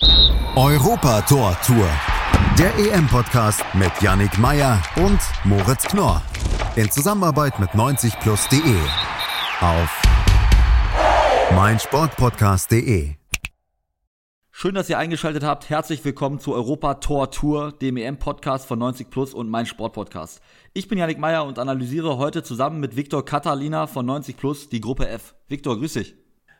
Europa Tor Tour. Der EM-Podcast mit Yannick Meyer und Moritz Knorr. In Zusammenarbeit mit 90plus.de. Auf meinsportpodcast.de. Schön, dass ihr eingeschaltet habt. Herzlich willkommen zu Europa Tor Tour, dem EM-Podcast von 90 Plus und mein Sportpodcast. Ich bin Yannick Meyer und analysiere heute zusammen mit Viktor Katalina von 90 Plus die Gruppe F. Viktor, grüß dich.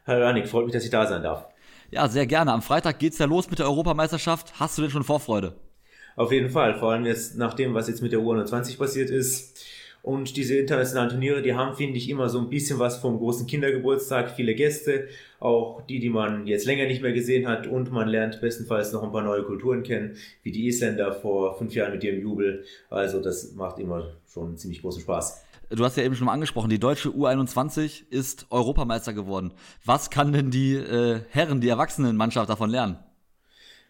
Hallo Yannick, freut mich, dass ich da sein darf. Ja, sehr gerne. Am Freitag geht's ja los mit der Europameisterschaft. Hast du denn schon Vorfreude? Auf jeden Fall, vor allem jetzt nach dem, was jetzt mit der U21 passiert ist. Und diese internationalen Turniere, die haben, finde ich, immer so ein bisschen was vom großen Kindergeburtstag. Viele Gäste, auch die, die man jetzt länger nicht mehr gesehen hat. Und man lernt bestenfalls noch ein paar neue Kulturen kennen, wie die Isländer vor fünf Jahren mit ihrem Jubel. Also das macht immer schon ziemlich großen Spaß. Du hast ja eben schon mal angesprochen, die deutsche U21 ist Europameister geworden. Was kann denn die äh, Herren, die Erwachsenenmannschaft davon lernen?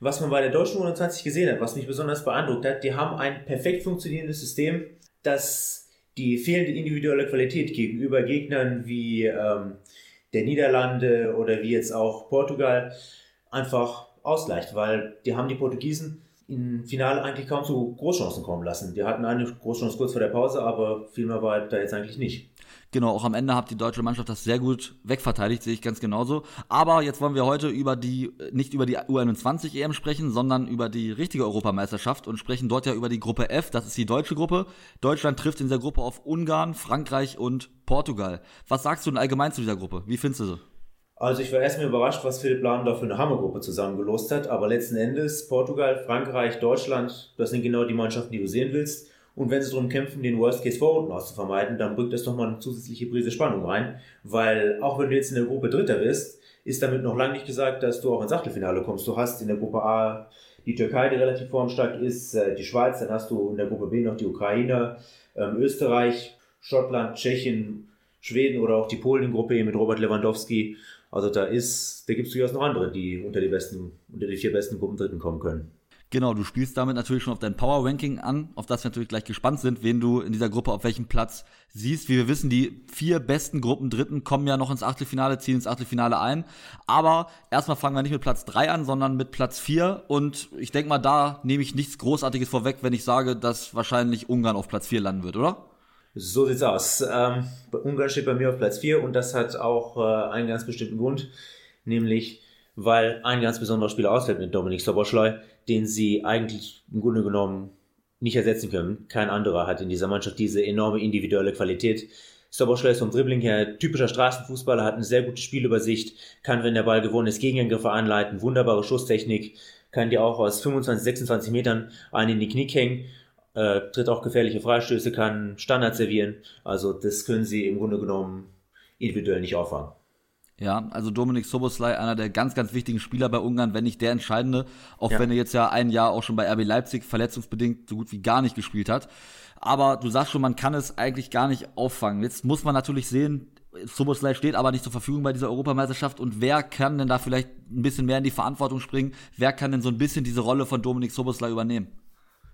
Was man bei der deutschen U21 gesehen hat, was mich besonders beeindruckt hat, die haben ein perfekt funktionierendes System, das die fehlende individuelle Qualität gegenüber Gegnern wie ähm, der Niederlande oder wie jetzt auch Portugal einfach ausgleicht, weil die haben die Portugiesen im Finale eigentlich kaum zu Großchancen kommen lassen. Die hatten eine Großchance kurz vor der Pause, aber viel mehr war da jetzt eigentlich nicht. Genau, auch am Ende hat die deutsche Mannschaft das sehr gut wegverteidigt, sehe ich ganz genauso. Aber jetzt wollen wir heute über die, nicht über die U21 EM sprechen, sondern über die richtige Europameisterschaft und sprechen dort ja über die Gruppe F. Das ist die deutsche Gruppe. Deutschland trifft in dieser Gruppe auf Ungarn, Frankreich und Portugal. Was sagst du denn allgemein zu dieser Gruppe? Wie findest du sie? Also ich war erstmal überrascht, was Philipp Lahm da für eine Hammergruppe zusammengelost hat, aber letzten Endes Portugal, Frankreich, Deutschland, das sind genau die Mannschaften, die du sehen willst. Und wenn sie darum kämpfen, den Worst Case Vorrunden auszuvermeiden, dann bringt das nochmal eine zusätzliche Prise Spannung rein, weil auch wenn du jetzt in der Gruppe Dritter bist, ist damit noch lange nicht gesagt, dass du auch ins Achtelfinale kommst. Du hast in der Gruppe A die Türkei, die relativ formstark ist, äh, die Schweiz, dann hast du in der Gruppe B noch die Ukraine, ähm, Österreich, Schottland, Tschechien, Schweden oder auch die Polen-Gruppe mit Robert Lewandowski also da ist, da gibt es durchaus noch andere, die unter die besten, unter die vier besten Gruppen Dritten kommen können. Genau, du spielst damit natürlich schon auf dein Power Ranking an, auf das wir natürlich gleich gespannt sind, wen du in dieser Gruppe auf welchem Platz siehst. Wie wir wissen, die vier besten Gruppen Dritten kommen ja noch ins Achtelfinale, ziehen ins Achtelfinale ein. Aber erstmal fangen wir nicht mit Platz drei an, sondern mit Platz vier. Und ich denke mal, da nehme ich nichts Großartiges vorweg, wenn ich sage, dass wahrscheinlich Ungarn auf Platz vier landen wird, oder? So sieht's aus. Ähm, Ungarn steht bei mir auf Platz 4 und das hat auch äh, einen ganz bestimmten Grund, nämlich weil ein ganz besonderer Spieler ausfällt mit Dominik Soboschlei, den sie eigentlich im Grunde genommen nicht ersetzen können. Kein anderer hat in dieser Mannschaft diese enorme individuelle Qualität. Soboschlei ist vom Dribbling her typischer Straßenfußballer, hat eine sehr gute Spielübersicht, kann, wenn der Ball gewonnen ist, Gegenangriffe anleiten, wunderbare Schusstechnik, kann dir auch aus 25, 26 Metern einen in die Knie hängen äh, tritt auch gefährliche Freistöße, kann Standard servieren. Also das können sie im Grunde genommen individuell nicht auffangen. Ja, also Dominik Soboslai, einer der ganz, ganz wichtigen Spieler bei Ungarn, wenn nicht der entscheidende, auch ja. wenn er jetzt ja ein Jahr auch schon bei RB Leipzig verletzungsbedingt so gut wie gar nicht gespielt hat. Aber du sagst schon, man kann es eigentlich gar nicht auffangen. Jetzt muss man natürlich sehen, Soboslai steht aber nicht zur Verfügung bei dieser Europameisterschaft und wer kann denn da vielleicht ein bisschen mehr in die Verantwortung springen? Wer kann denn so ein bisschen diese Rolle von Dominik Soboslai übernehmen?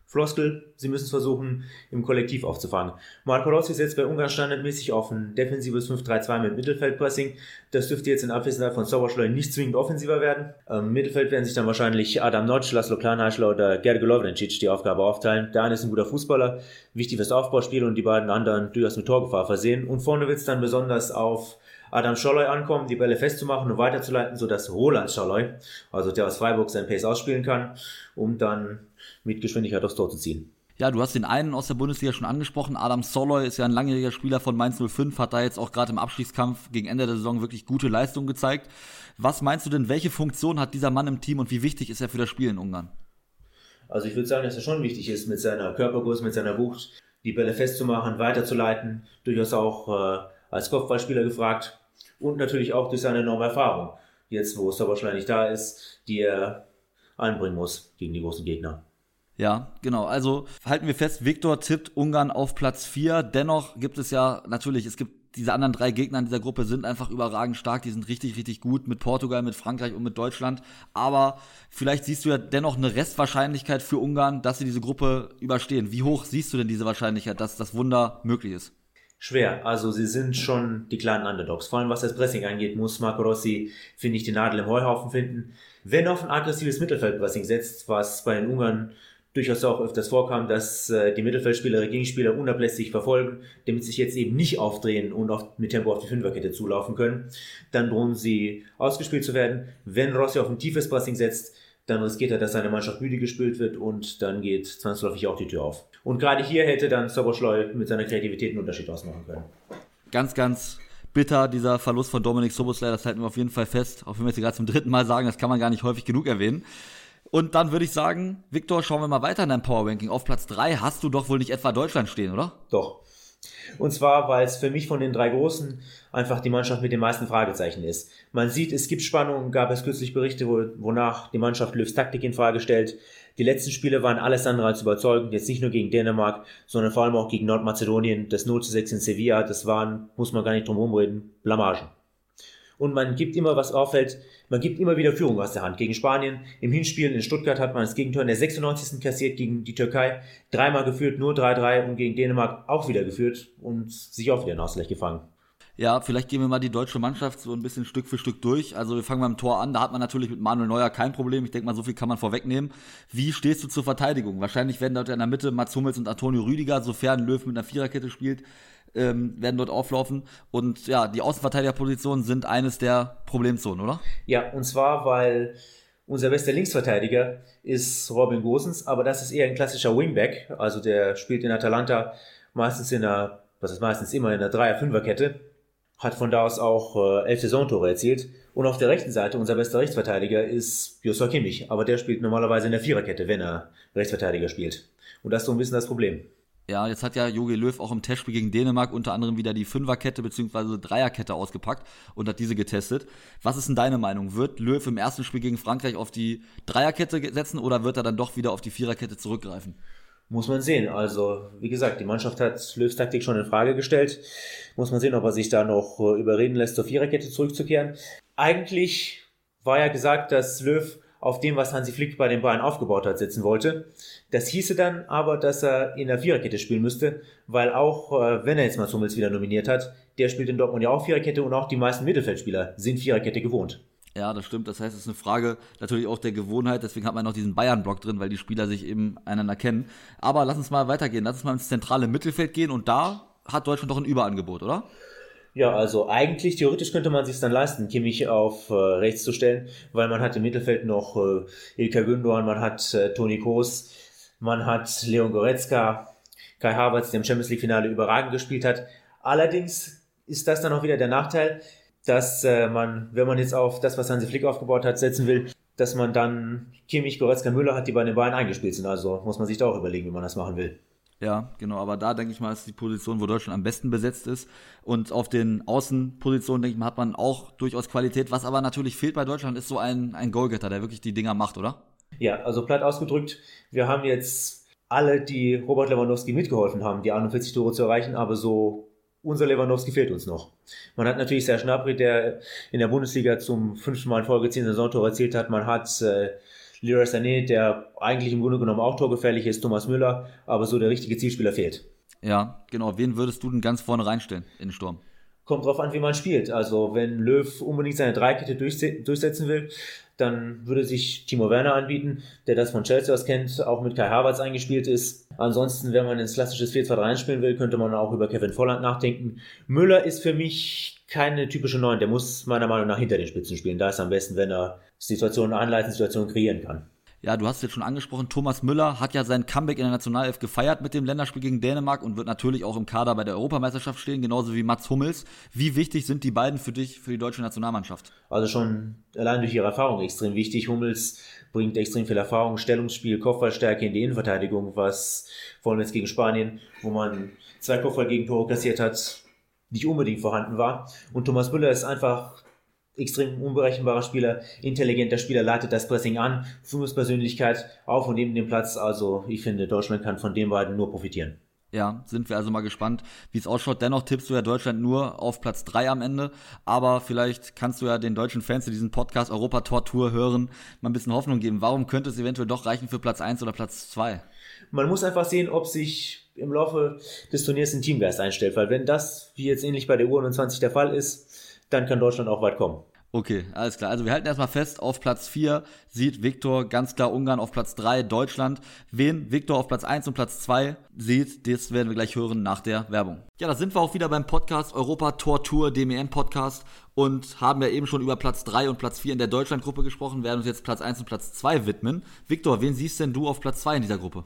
Floskel, sie müssen es versuchen, im Kollektiv aufzufangen. Marco Rossi setzt bei Ungarn standardmäßig auf ein defensives 5-3-2 mit Mittelfeldpressing. Das dürfte jetzt in Abwesenheit von Sauerschleu nicht zwingend offensiver werden. Im Mittelfeld werden sich dann wahrscheinlich Adam Notch, Laszlo Klanheischler oder Gerge Lovrencic die Aufgabe aufteilen. Der eine ist ein guter Fußballer, wichtig fürs Aufbauspiel und die beiden anderen durchaus mit Torgefahr versehen. Und vorne wird es dann besonders auf Adam Scholloy ankommen, die Bälle festzumachen und weiterzuleiten, sodass Roland Scholloy, also der aus Freiburg, sein Pace ausspielen kann, um dann mit Geschwindigkeit aufs Tor zu ziehen. Ja, du hast den einen aus der Bundesliga schon angesprochen. Adam Soloy ist ja ein langjähriger Spieler von Mainz 05, hat da jetzt auch gerade im Abstiegskampf gegen Ende der Saison wirklich gute Leistungen gezeigt. Was meinst du denn, welche Funktion hat dieser Mann im Team und wie wichtig ist er für das Spiel in Ungarn? Also ich würde sagen, dass er schon wichtig ist mit seiner Körpergröße, mit seiner Wucht, die Bälle festzumachen, weiterzuleiten, durchaus auch äh, als Kopfballspieler gefragt und natürlich auch durch seine enorme Erfahrung. Jetzt, wo Soboschlei nicht da ist, die er einbringen muss gegen die großen Gegner. Ja, genau. Also halten wir fest, Viktor tippt Ungarn auf Platz 4. Dennoch gibt es ja natürlich, es gibt diese anderen drei Gegner in dieser Gruppe sind einfach überragend stark, die sind richtig, richtig gut mit Portugal, mit Frankreich und mit Deutschland. Aber vielleicht siehst du ja dennoch eine Restwahrscheinlichkeit für Ungarn, dass sie diese Gruppe überstehen. Wie hoch siehst du denn diese Wahrscheinlichkeit, dass das Wunder möglich ist? Schwer. Also sie sind schon die kleinen Underdogs. Vor allem was das Pressing angeht, muss Marco Rossi, finde ich, die Nadel im Heuhaufen finden. wenn auf ein aggressives Mittelfeldpressing setzt, was bei den Ungarn durchaus auch öfters vorkam, dass äh, die Mittelfeldspieler Gegenspieler unablässig verfolgen, damit sich jetzt eben nicht aufdrehen und auf, mit Tempo auf die Fünferkette zulaufen können. Dann drohen sie ausgespielt zu werden. Wenn Rossi auf ein tiefes Pressing setzt, dann riskiert er, dass seine Mannschaft müde gespielt wird und dann geht zwangsläufig auch die Tür auf. Und gerade hier hätte dann Soboschleu mit seiner Kreativität einen Unterschied ausmachen können. Ganz, ganz bitter, dieser Verlust von Dominik Soboslai, das halten wir auf jeden Fall fest, auch wenn wir es gerade zum dritten Mal sagen, das kann man gar nicht häufig genug erwähnen. Und dann würde ich sagen, Viktor, schauen wir mal weiter in deinem Power Ranking. Auf Platz 3 hast du doch wohl nicht etwa Deutschland stehen, oder? Doch. Und zwar, weil es für mich von den drei Großen einfach die Mannschaft mit den meisten Fragezeichen ist. Man sieht, es gibt Spannungen, gab es kürzlich Berichte, wo, wonach die Mannschaft Löws Taktik in Frage stellt. Die letzten Spiele waren alles andere als überzeugend, jetzt nicht nur gegen Dänemark, sondern vor allem auch gegen Nordmazedonien. Das 0 zu 6 in Sevilla, das waren, muss man gar nicht drum herum reden, Blamagen und man gibt immer, was auffällt, man gibt immer wieder Führung aus der Hand. Gegen Spanien, im Hinspiel in Stuttgart hat man das Gegentor in der 96. kassiert gegen die Türkei, dreimal geführt, nur 3-3 und gegen Dänemark auch wieder geführt und sich auch wieder einen Ausgleich gefangen. Ja, vielleicht gehen wir mal die deutsche Mannschaft so ein bisschen Stück für Stück durch. Also wir fangen beim Tor an. Da hat man natürlich mit Manuel Neuer kein Problem. Ich denke mal, so viel kann man vorwegnehmen. Wie stehst du zur Verteidigung? Wahrscheinlich werden dort in der Mitte Mats Hummels und Antonio Rüdiger, sofern Löw mit einer Viererkette spielt, ähm, werden dort auflaufen. Und ja, die Außenverteidigerpositionen sind eines der Problemzonen, oder? Ja, und zwar, weil unser bester Linksverteidiger ist Robin Gosens, aber das ist eher ein klassischer Wingback. Also der spielt in Atalanta meistens in einer, was ist meistens immer in einer Dreier-Fünfer-Kette. Hat von da aus auch äh, elf Saisontore erzielt. Und auf der rechten Seite, unser bester Rechtsverteidiger ist Joshua Kimmich. Aber der spielt normalerweise in der Viererkette, wenn er Rechtsverteidiger spielt. Und das ist so ein bisschen das Problem. Ja, jetzt hat ja Jogi Löw auch im Testspiel gegen Dänemark unter anderem wieder die Fünferkette bzw. Dreierkette ausgepackt und hat diese getestet. Was ist denn deine Meinung? Wird Löw im ersten Spiel gegen Frankreich auf die Dreierkette setzen oder wird er dann doch wieder auf die Viererkette zurückgreifen? Muss man sehen. Also, wie gesagt, die Mannschaft hat Löws Taktik schon in Frage gestellt. Muss man sehen, ob er sich da noch äh, überreden lässt, zur Viererkette zurückzukehren. Eigentlich war ja gesagt, dass Löw auf dem, was Hansi Flick bei den Bayern aufgebaut hat, setzen wollte. Das hieße dann aber, dass er in der Viererkette spielen müsste, weil auch, äh, wenn er jetzt mal Hummels wieder nominiert hat, der spielt in Dortmund ja auch Viererkette und auch die meisten Mittelfeldspieler sind Viererkette gewohnt. Ja, das stimmt. Das heißt, es ist eine Frage natürlich auch der Gewohnheit. Deswegen hat man noch diesen Bayern-Block drin, weil die Spieler sich eben einander kennen. Aber lass uns mal weitergehen. Lass uns mal ins zentrale Mittelfeld gehen. Und da hat Deutschland doch ein Überangebot, oder? Ja, also eigentlich theoretisch könnte man sich dann leisten, Kimmich auf äh, rechts zu stellen, weil man hat im Mittelfeld noch äh, Ilka Gündogan, man hat äh, Toni Kroos, man hat Leon Goretzka, Kai Havertz, der im Champions League Finale überragend gespielt hat. Allerdings ist das dann auch wieder der Nachteil, dass äh, man, wenn man jetzt auf das, was Hansi Flick aufgebaut hat, setzen will, dass man dann Kimmich, Goretzka, Müller hat, die bei den Bayern eingespielt sind. Also muss man sich da auch überlegen, wie man das machen will. Ja, genau, aber da denke ich mal, ist die Position, wo Deutschland am besten besetzt ist. Und auf den Außenpositionen, denke ich mal, hat man auch durchaus Qualität. Was aber natürlich fehlt bei Deutschland, ist so ein, ein Goalgetter, der wirklich die Dinger macht, oder? Ja, also platt ausgedrückt, wir haben jetzt alle, die Robert Lewandowski mitgeholfen haben, die 41 Tore zu erreichen, aber so unser Lewandowski fehlt uns noch. Man hat natürlich Serge Gnabry, der in der Bundesliga zum fünften Mal in Folge 10 Saisontore erzielt hat. Man hat äh, Leroy Sané, der eigentlich im Grunde genommen auch torgefährlich ist, Thomas Müller, aber so der richtige Zielspieler fehlt. Ja, genau. Wen würdest du denn ganz vorne reinstellen in den Sturm? Kommt drauf an, wie man spielt. Also, wenn Löw unbedingt seine Dreikette durchsetzen will, dann würde sich Timo Werner anbieten, der das von Chelsea aus kennt, auch mit Kai Havertz eingespielt ist. Ansonsten, wenn man ins klassisches 4-2-3 spielen will, könnte man auch über Kevin Volland nachdenken. Müller ist für mich keine typische Neun. Der muss meiner Meinung nach hinter den Spitzen spielen. Da ist am besten, wenn er Situationen einleiten, Situationen kreieren kann. Ja, du hast es jetzt schon angesprochen, Thomas Müller hat ja sein Comeback in der Nationalelf gefeiert mit dem Länderspiel gegen Dänemark und wird natürlich auch im Kader bei der Europameisterschaft stehen, genauso wie Mats Hummels. Wie wichtig sind die beiden für dich, für die deutsche Nationalmannschaft? Also schon allein durch ihre Erfahrung extrem wichtig. Hummels bringt extrem viel Erfahrung, Stellungsspiel, Kopfballstärke in die Innenverteidigung, was vor allem jetzt gegen Spanien, wo man zwei Kopfball-Gegentore kassiert hat, nicht unbedingt vorhanden war. Und Thomas Müller ist einfach extrem unberechenbarer Spieler, intelligenter Spieler, leitet das Pressing an, Führungspersönlichkeit auf und neben dem Platz. Also ich finde, Deutschland kann von den beiden nur profitieren. Ja, sind wir also mal gespannt, wie es ausschaut. Dennoch tippst du ja Deutschland nur auf Platz 3 am Ende. Aber vielleicht kannst du ja den deutschen Fans, die diesen Podcast Europa Tor Tour hören, mal ein bisschen Hoffnung geben. Warum könnte es eventuell doch reichen für Platz 1 oder Platz 2? Man muss einfach sehen, ob sich im Laufe des Turniers ein Teamgeist einstellt. Weil wenn das, wie jetzt ähnlich bei der U21 der Fall ist, dann kann Deutschland auch weit kommen. Okay, alles klar. Also wir halten erstmal fest, auf Platz 4 sieht Viktor ganz klar Ungarn, auf Platz 3 Deutschland. Wen Viktor auf Platz 1 und Platz 2 sieht, das werden wir gleich hören nach der Werbung. Ja, da sind wir auch wieder beim Podcast Europa Tor Tour, DMN Podcast und haben ja eben schon über Platz 3 und Platz 4 in der Deutschlandgruppe gesprochen, werden uns jetzt Platz 1 und Platz 2 widmen. Viktor, wen siehst denn du auf Platz 2 in dieser Gruppe?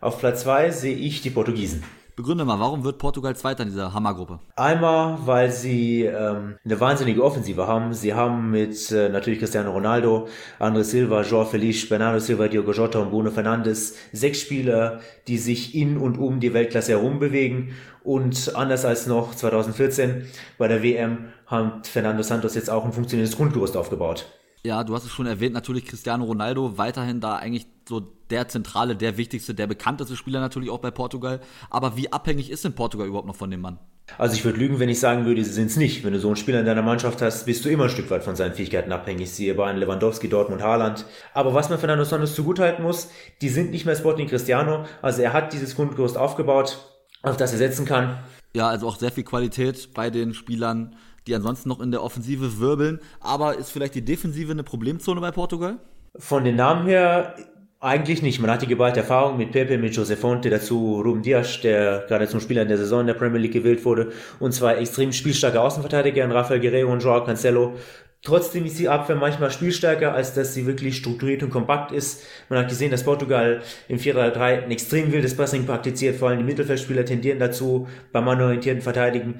Auf Platz 2 sehe ich die Portugiesen. Begründe mal, warum wird Portugal Zweiter in dieser Hammergruppe? Einmal, weil sie ähm, eine wahnsinnige Offensive haben. Sie haben mit äh, natürlich Cristiano Ronaldo, André Silva, João Feliz, Bernardo Silva, Diogo Jota und Bruno Fernandes sechs Spieler, die sich in und um die Weltklasse herum bewegen. Und anders als noch 2014 bei der WM hat Fernando Santos jetzt auch ein funktionierendes Grundgerüst aufgebaut. Ja, du hast es schon erwähnt, natürlich Cristiano Ronaldo weiterhin da eigentlich so der zentrale, der wichtigste, der bekannteste Spieler natürlich auch bei Portugal. Aber wie abhängig ist denn Portugal überhaupt noch von dem Mann? Also ich würde lügen, wenn ich sagen würde, sie sind es nicht. Wenn du so einen Spieler in deiner Mannschaft hast, bist du immer ein Stück weit von seinen Fähigkeiten abhängig. Siehe bei Lewandowski, Dortmund, Haaland. Aber was man Fernando Santos zugutehalten muss, die sind nicht mehr Sporting Cristiano. Also er hat dieses Grundgerüst aufgebaut, auf das er setzen kann. Ja, also auch sehr viel Qualität bei den Spielern, die ansonsten noch in der Offensive wirbeln. Aber ist vielleicht die Defensive eine Problemzone bei Portugal? Von den Namen her eigentlich nicht. Man hat die geballte Erfahrung mit Pepe, mit Jose Fonte, dazu Ruben Dias, der gerade zum Spieler in der Saison in der Premier League gewählt wurde, und zwei extrem spielstarke Außenverteidiger, Rafael Guerrero und Joao Cancelo. Trotzdem ist die Abwehr manchmal spielstärker, als dass sie wirklich strukturiert und kompakt ist. Man hat gesehen, dass Portugal im 4-3-3 ein extrem wildes Passing praktiziert, vor allem die Mittelfeldspieler tendieren dazu, beim mannorientierten Verteidigen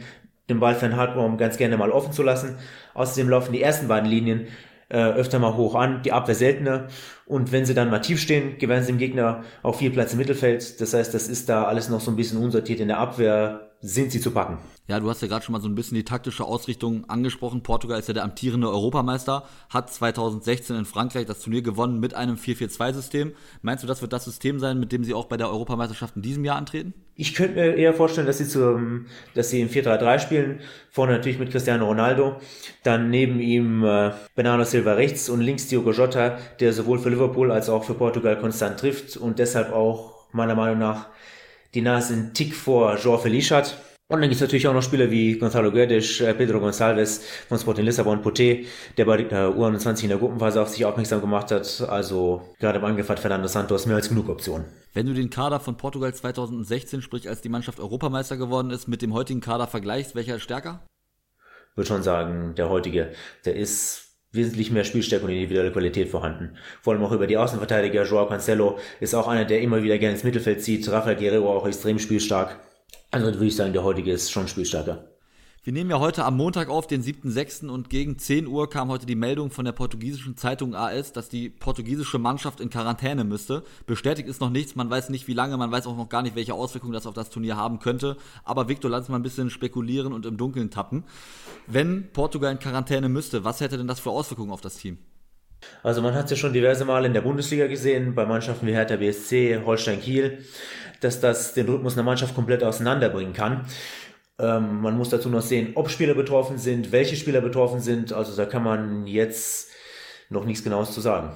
den Ball für einen Hartbaum ganz gerne mal offen zu lassen. Außerdem laufen die ersten beiden Linien äh, öfter mal hoch an, die Abwehr seltener. Und wenn sie dann mal tief stehen, gewähren sie dem Gegner auch viel Platz im Mittelfeld. Das heißt, das ist da alles noch so ein bisschen unsortiert in der Abwehr sind sie zu packen. Ja, du hast ja gerade schon mal so ein bisschen die taktische Ausrichtung angesprochen. Portugal ist ja der amtierende Europameister, hat 2016 in Frankreich das Turnier gewonnen mit einem 4-4-2-System. Meinst du, das wird das System sein, mit dem sie auch bei der Europameisterschaft in diesem Jahr antreten? Ich könnte mir eher vorstellen, dass sie, zum, dass sie im 4-3-3 spielen. Vorne natürlich mit Cristiano Ronaldo. Dann neben ihm äh, Bernardo Silva rechts und links Diogo Jota, der sowohl für Liverpool als auch für Portugal konstant trifft und deshalb auch meiner Meinung nach die Nase einen Tick vor Joao Felice hat. Und dann gibt es natürlich auch noch Spieler wie Gonzalo Guedes, äh, Pedro Gonçalves von Sporting Lissabon, Poté, der bei der U21 in der Gruppenphase auf sich aufmerksam gemacht hat. Also gerade im Angriff hat Fernando Santos mehr als genug Optionen. Wenn du den Kader von Portugal 2016, sprich als die Mannschaft Europameister geworden ist, mit dem heutigen Kader vergleichst, welcher ist stärker? Würde schon sagen, der heutige, der ist wesentlich mehr Spielstärke und individuelle Qualität vorhanden. Vor allem auch über die Außenverteidiger. Joao Cancelo ist auch einer, der immer wieder gerne ins Mittelfeld zieht. Rafael Guerrero auch extrem spielstark. Also würde ich sagen, der heutige ist schon spielstarker. Wir nehmen ja heute am Montag auf, den 7.6. und gegen 10 Uhr kam heute die Meldung von der portugiesischen Zeitung AS, dass die portugiesische Mannschaft in Quarantäne müsste. Bestätigt ist noch nichts, man weiß nicht wie lange, man weiß auch noch gar nicht, welche Auswirkungen das auf das Turnier haben könnte. Aber Victor, lass mal ein bisschen spekulieren und im Dunkeln tappen. Wenn Portugal in Quarantäne müsste, was hätte denn das für Auswirkungen auf das Team? Also man hat es ja schon diverse Male in der Bundesliga gesehen, bei Mannschaften wie Hertha BSC, Holstein Kiel, dass das den Rhythmus einer Mannschaft komplett auseinanderbringen kann. Ähm, man muss dazu noch sehen, ob Spieler betroffen sind, welche Spieler betroffen sind. Also da kann man jetzt noch nichts Genaues zu sagen.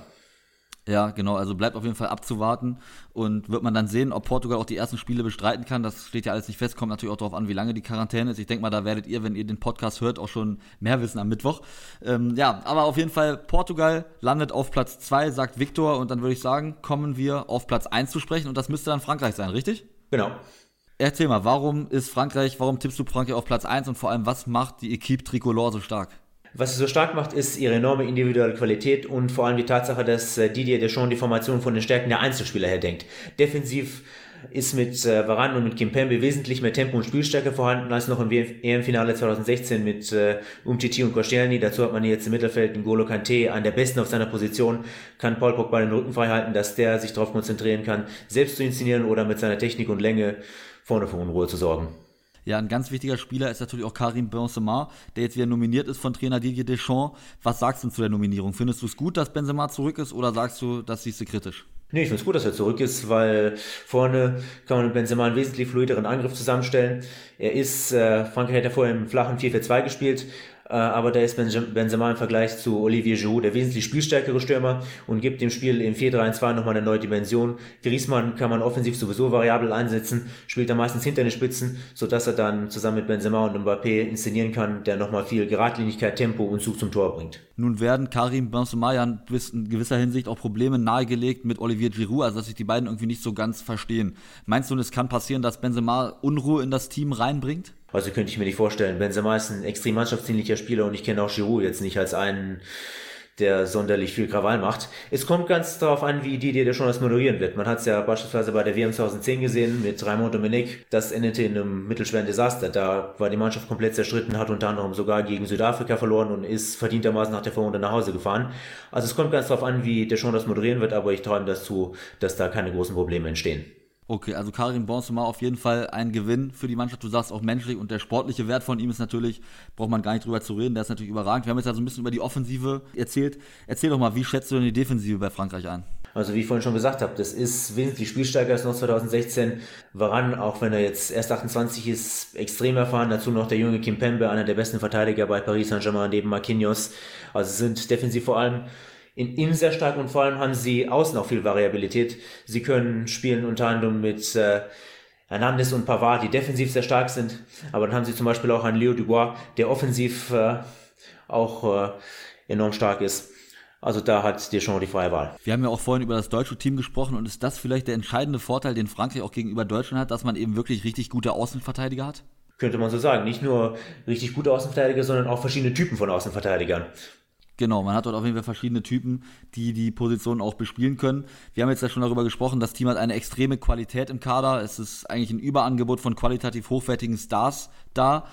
Ja, genau, also bleibt auf jeden Fall abzuwarten und wird man dann sehen, ob Portugal auch die ersten Spiele bestreiten kann. Das steht ja alles nicht fest, kommt natürlich auch darauf an, wie lange die Quarantäne ist. Ich denke mal, da werdet ihr, wenn ihr den Podcast hört, auch schon mehr wissen am Mittwoch. Ähm, ja, aber auf jeden Fall, Portugal landet auf Platz 2, sagt Viktor, und dann würde ich sagen, kommen wir auf Platz 1 zu sprechen und das müsste dann Frankreich sein, richtig? Genau. Erzähl mal, warum ist Frankreich, warum tippst du Frankreich auf Platz 1 und vor allem, was macht die Equipe Tricolore so stark? Was sie so stark macht, ist ihre enorme individuelle Qualität und vor allem die Tatsache, dass äh, Didier Deschamps die Formation von den Stärken der Einzelspieler her denkt. Defensiv ist mit äh, Varane und mit Kimpembe wesentlich mehr Tempo und Spielstärke vorhanden als noch im EM-Finale 2016 mit äh, Umtiti und Koscielny. Dazu hat man jetzt im Mittelfeld N'Golo Kante an der besten auf seiner Position, kann Paul Pogba den Rücken frei halten, dass der sich darauf konzentrieren kann, selbst zu inszenieren oder mit seiner Technik und Länge vorne für Unruhe zu sorgen. Ja, ein ganz wichtiger Spieler ist natürlich auch Karim Benzema, der jetzt wieder nominiert ist von Trainer Didier Deschamps. Was sagst du zu der Nominierung? Findest du es gut, dass Benzema zurück ist oder sagst du, das siehst du kritisch? Nee, ich finde es gut, dass er zurück ist, weil vorne kann man mit Benzema einen wesentlich fluideren Angriff zusammenstellen. Er ist, äh, Frankreich hat ja vorher im flachen 4-4-2 gespielt, aber da ist Benzema im Vergleich zu Olivier Giroud der wesentlich spielstärkere Stürmer und gibt dem Spiel im 4-3-2 nochmal eine neue Dimension. Griezmann kann man offensiv sowieso variabel einsetzen, spielt er meistens hinter den Spitzen, sodass er dann zusammen mit Benzema und Mbappé inszenieren kann, der nochmal viel Geradlinigkeit, Tempo und Zug zum Tor bringt. Nun werden Karim Benzema ja in gewisser Hinsicht auch Probleme nahegelegt mit Olivier Giroud, also dass sich die beiden irgendwie nicht so ganz verstehen. Meinst du, es kann passieren, dass Benzema Unruhe in das Team reinbringt? Also könnte ich mir nicht vorstellen. Benzema ist ein extrem mannschaftsdienlicher Spieler und ich kenne auch Giroud jetzt nicht als einen, der sonderlich viel Krawall macht. Es kommt ganz darauf an, wie Didier der schon das moderieren wird. Man hat es ja beispielsweise bei der WM 2010 gesehen mit Raymond Dominic. Das endete in einem mittelschweren Desaster. Da war die Mannschaft komplett zerstritten, hat unter anderem sogar gegen Südafrika verloren und ist verdientermaßen nach der Vorrunde nach Hause gefahren. Also es kommt ganz darauf an, wie der schon das moderieren wird, aber ich träume das zu, dass da keine großen Probleme entstehen. Okay, also Karim Benzema auf jeden Fall ein Gewinn für die Mannschaft. Du sagst auch menschlich und der sportliche Wert von ihm ist natürlich, braucht man gar nicht drüber zu reden, der ist natürlich überragend. Wir haben jetzt also ein bisschen über die Offensive erzählt. Erzähl doch mal, wie schätzt du denn die Defensive bei Frankreich ein? Also wie ich vorhin schon gesagt habe, das ist wesentlich spielstärker als noch 2016. Waran, auch wenn er jetzt erst 28 ist, extrem erfahren. Dazu noch der junge Kim Pembe, einer der besten Verteidiger bei Paris Saint-Germain neben Marquinhos. Also sind defensiv vor allem in innen sehr stark und vor allem haben sie außen auch viel Variabilität. Sie können spielen unter anderem mit äh, Hernandez und Pavard, die defensiv sehr stark sind, aber dann haben sie zum Beispiel auch einen Leo Dubois, der offensiv äh, auch äh, enorm stark ist. Also da hat Deschamps die freie Wahl. Wir haben ja auch vorhin über das deutsche Team gesprochen und ist das vielleicht der entscheidende Vorteil, den Frankreich auch gegenüber Deutschland hat, dass man eben wirklich richtig gute Außenverteidiger hat? Könnte man so sagen. Nicht nur richtig gute Außenverteidiger, sondern auch verschiedene Typen von Außenverteidigern. Genau, man hat dort auf jeden Fall verschiedene Typen, die die Position auch bespielen können. Wir haben jetzt ja schon darüber gesprochen, das Team hat eine extreme Qualität im Kader. Es ist eigentlich ein Überangebot von qualitativ hochwertigen Stars da.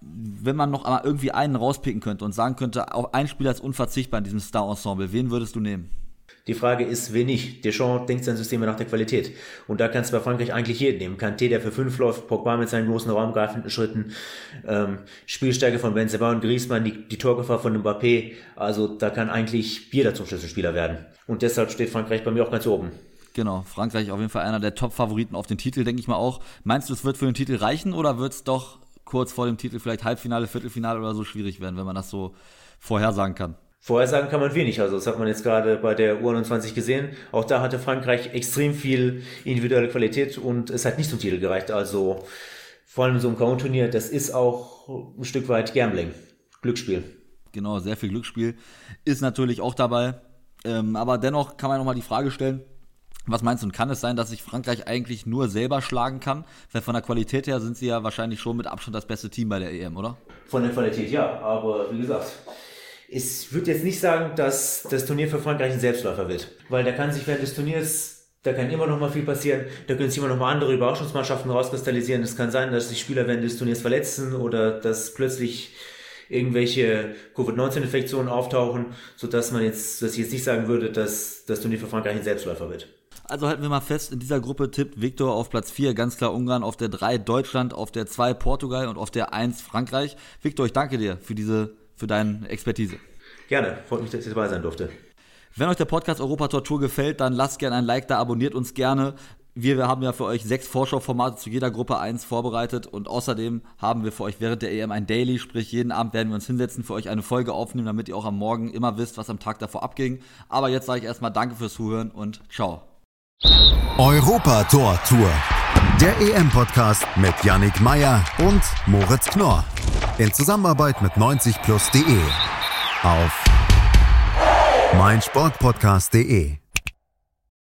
Wenn man noch einmal irgendwie einen rauspicken könnte und sagen könnte, auch ein Spieler ist unverzichtbar in diesem Star-Ensemble, wen würdest du nehmen? Die Frage ist, wen nicht. Deschamps denkt sein System nach der Qualität. Und da kannst du bei Frankreich eigentlich jeden nehmen. Kanté, der für fünf läuft, Pogba mit seinen großen raumgreifenden Schritten, ähm, Spielstärke von Benzema und Griezmann, die, die Torgefahr von Mbappé. Also da kann eigentlich jeder zum Schlüsselspieler werden. Und deshalb steht Frankreich bei mir auch ganz oben. Genau, Frankreich auf jeden Fall einer der Top-Favoriten auf den Titel, denke ich mal auch. Meinst du, es wird für den Titel reichen oder wird es doch kurz vor dem Titel vielleicht Halbfinale, Viertelfinale oder so schwierig werden, wenn man das so vorhersagen kann? Vorhersagen kann man wenig. Also das hat man jetzt gerade bei der U21 gesehen. Auch da hatte Frankreich extrem viel individuelle Qualität und es hat nicht zum Titel gereicht. Also vor allem so ein K.O.-Turnier, das ist auch ein Stück weit Gambling, Glücksspiel. Genau, sehr viel Glücksspiel ist natürlich auch dabei. Ähm, aber dennoch kann man nochmal die Frage stellen, was meinst du, kann es sein, dass sich Frankreich eigentlich nur selber schlagen kann? Weil von der Qualität her sind sie ja wahrscheinlich schon mit Abstand das beste Team bei der EM, oder? Von der Qualität ja, aber wie gesagt, ich würde jetzt nicht sagen, dass das Turnier für Frankreich ein Selbstläufer wird, weil da kann sich während des Turniers da kann immer noch mal viel passieren. Da können sich immer noch mal andere Überraschungsmannschaften rauskristallisieren. Es kann sein, dass sich Spieler während des Turniers verletzen oder dass plötzlich irgendwelche Covid-19-Infektionen auftauchen, sodass man jetzt, dass ich jetzt nicht sagen würde, dass das Turnier für Frankreich ein Selbstläufer wird. Also halten wir mal fest, in dieser Gruppe tippt Viktor auf Platz 4, ganz klar Ungarn, auf der 3 Deutschland, auf der 2 Portugal und auf der 1 Frankreich. Viktor, ich danke dir für diese für deine Expertise. Gerne, freut mich, dass ich dabei sein durfte. Wenn euch der Podcast Europa Tortur gefällt, dann lasst gerne ein Like da, abonniert uns gerne. Wir, wir haben ja für euch sechs Vorschauformate zu jeder Gruppe 1 vorbereitet und außerdem haben wir für euch während der EM ein Daily, sprich jeden Abend werden wir uns hinsetzen, für euch eine Folge aufnehmen, damit ihr auch am Morgen immer wisst, was am Tag davor abging. Aber jetzt sage ich erstmal Danke fürs Zuhören und ciao. Europa Tor Tour. Der EM-Podcast mit Yannick Meyer und Moritz Knorr. In Zusammenarbeit mit 90plus.de. Auf meinsportpodcast.de.